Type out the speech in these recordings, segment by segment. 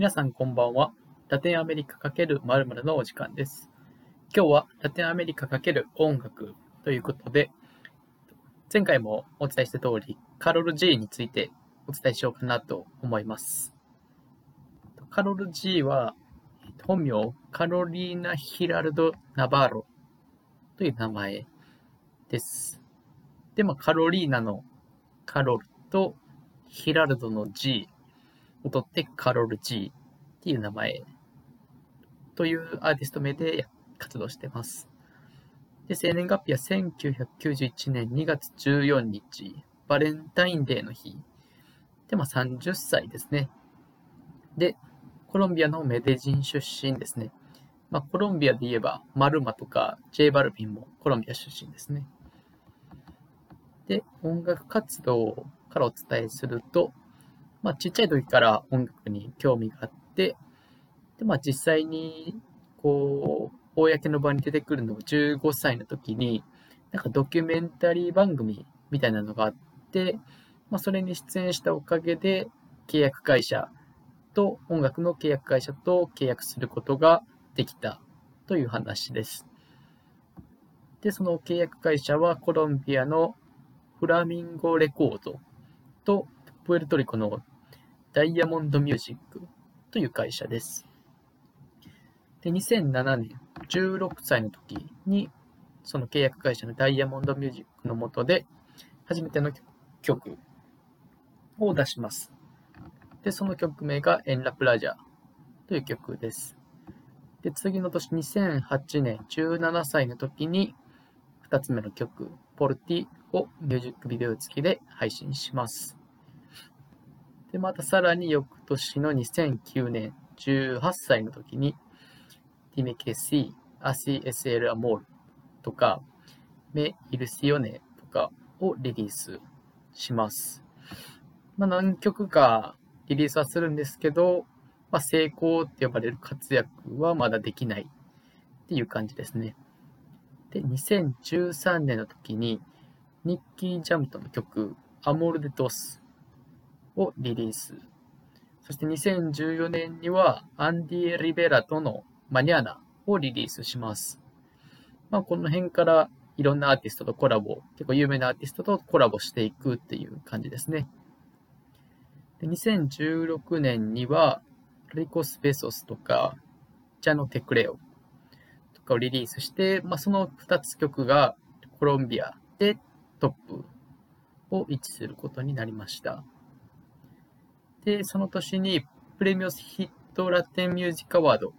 皆さんこんばんは。ラテンアメリカ×〇〇のお時間です。今日はラテンアメリカ×音楽ということで、前回もお伝えした通り、カロル G についてお伝えしようかなと思います。カロル G は、本名カロリーナ・ヒラルド・ナバーロという名前です。で、まあ、カロリーナのカロルとヒラルドの G を取ってカロル G っていう名前というアーティスト名で活動してます。で、生年月日は1991年2月14日、バレンタインデーの日。で、まあ30歳ですね。で、コロンビアのメデジン出身ですね。まあコロンビアで言えば、マルマとか J バルビンもコロンビア出身ですね。で、音楽活動からお伝えすると、まあ、ちっちゃい時から音楽に興味があって、で、まあ、実際に、こう、公の場に出てくるのが15歳の時に、なんかドキュメンタリー番組みたいなのがあって、まあ、それに出演したおかげで、契約会社と、音楽の契約会社と契約することができたという話です。で、その契約会社はコロンビアのフラミンゴレコードとプエルトリコのダイヤモンドミュージックという会社です。で、2007年、16歳の時に、その契約会社のダイヤモンドミュージックの下で、初めての曲を出します。で、その曲名がエンラプラジャーという曲です。で、次の年2008年、17歳の時に、2つ目の曲、 Por Ti をミュージックビデオ付きで配信します。で、またさらに翌年の2009年、18歳の時に、 Dime Que Sí、 Así Es el Amor とか、 Me Ilusioné とかをリリースします。まあ何曲かリリースはするんですけど、まあ成功って呼ばれる活躍はまだできないっていう感じですね。で、2013年の時に、ニッキー・ジャムとの曲、アモール・デ・トスをリリース。そして2014年には、アンディ・リベラとのマニャーナをリリースします。まあ、この辺からいろんなアーティストとコラボ、結構有名なアーティストとコラボしていくっていう感じですね。で2016年には、リコス・ベソスとか、ジャノ・テクレオとかをリリースして、まあ、その2つ曲がコロンビアでトップを位置することになりました。で、その年にプレミオスヒットラテンミュージックアワード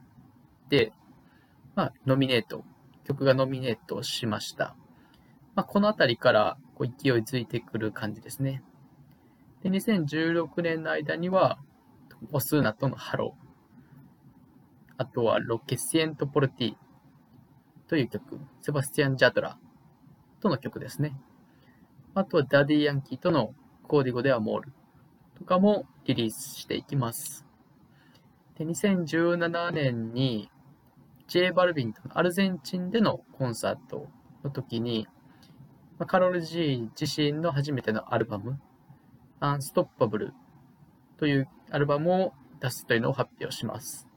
で、まあ、ノミネート、曲がノミネートしました。まあ、このあたりからこう勢いづいてくる感じですね。で、2016年の間には、オスーナとの Hello、あとは Lo Que Siento Por Ti という曲、セバスティアン・ジャトラとの曲ですね。あとはダディ・ヤンキーとの Código de Amor とかもリリースしていきます。で、2017年に J バルビンとのアルゼンチンでのコンサートの時に、まカロル G 自身の初めてのアルバム、アンストッパブルというアルバムを出すというのを発表します。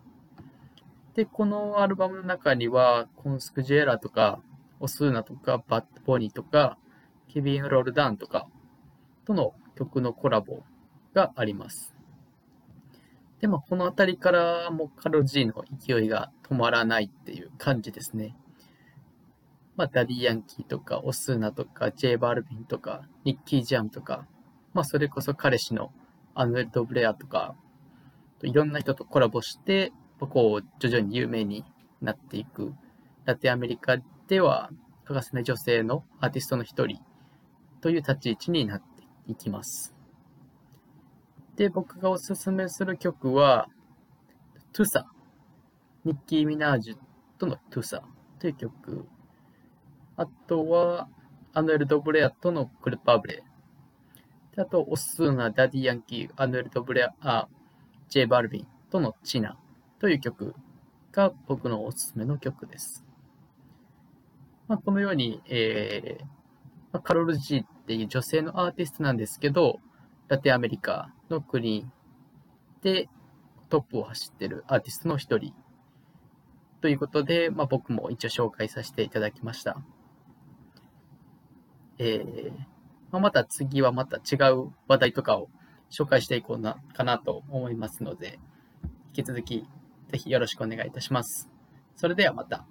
で、このアルバムの中には、コンスクジェラとか、オスーナとか、バッドボニーとか、ケビン・ロールダウンとかとの曲のコラボがあります。で、まあ、このあたりからもカロル G の勢いが止まらないっていう感じですね。まあ、ダディ・ヤンキーとか、オスーナとか、ジェイ・バルビンとか、ニッキー・ジャムとか、まあ、それこそ彼氏のアヌエル・ドブレアとか、いろんな人とコラボして、こう、徐々に有名になっていく。ラテンアメリカでは欠かせない女性のアーティストの一人という立ち位置になっていきます。で、僕がおすすめする曲は、 Tusa。ニッキー・ミナージュとの Tusa という曲。あとは、アヌエル・ドブレアとの Culpables。であと、オスーナ、ダディ・ヤンキー、アヌエル・ドブレア、あ、ジェイ・バルビンとの China という曲が僕のおすすめの曲です。まあ、このように、えー、カロル・ジーっていう女性のアーティストなんですけど、ラテンアメリカの国でトップを走ってるアーティストの一人ということで、まあ、僕も一応紹介させていただきました。えーまあ、また次はまた違う話題とかを紹介していこうなかなと思いますので、引き続きぜひよろしくお願いいたします。それではまた。